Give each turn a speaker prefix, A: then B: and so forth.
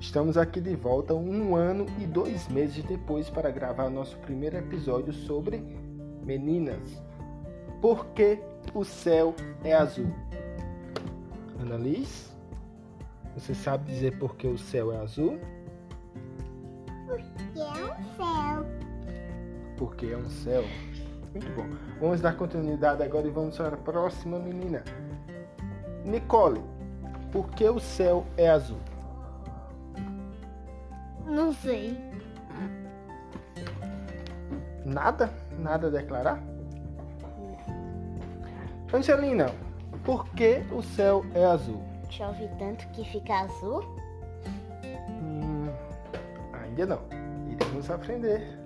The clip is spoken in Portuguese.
A: Estamos aqui de volta um ano e dois meses depois para gravar nosso primeiro episódio sobre meninas. Por que o céu é azul? Annalise, você sabe dizer por que o céu é azul?
B: Porque é um céu.
A: Porque é um céu. Muito bom. Vamos dar continuidade agora e vamos para a próxima menina. Nicole, por que o céu é azul?
B: Não sei.
A: Nada? Nada a declarar? Angelina, por que o céu é azul?
B: Chove tanto que fica azul?
A: Hum, ainda não. Iremos aprender.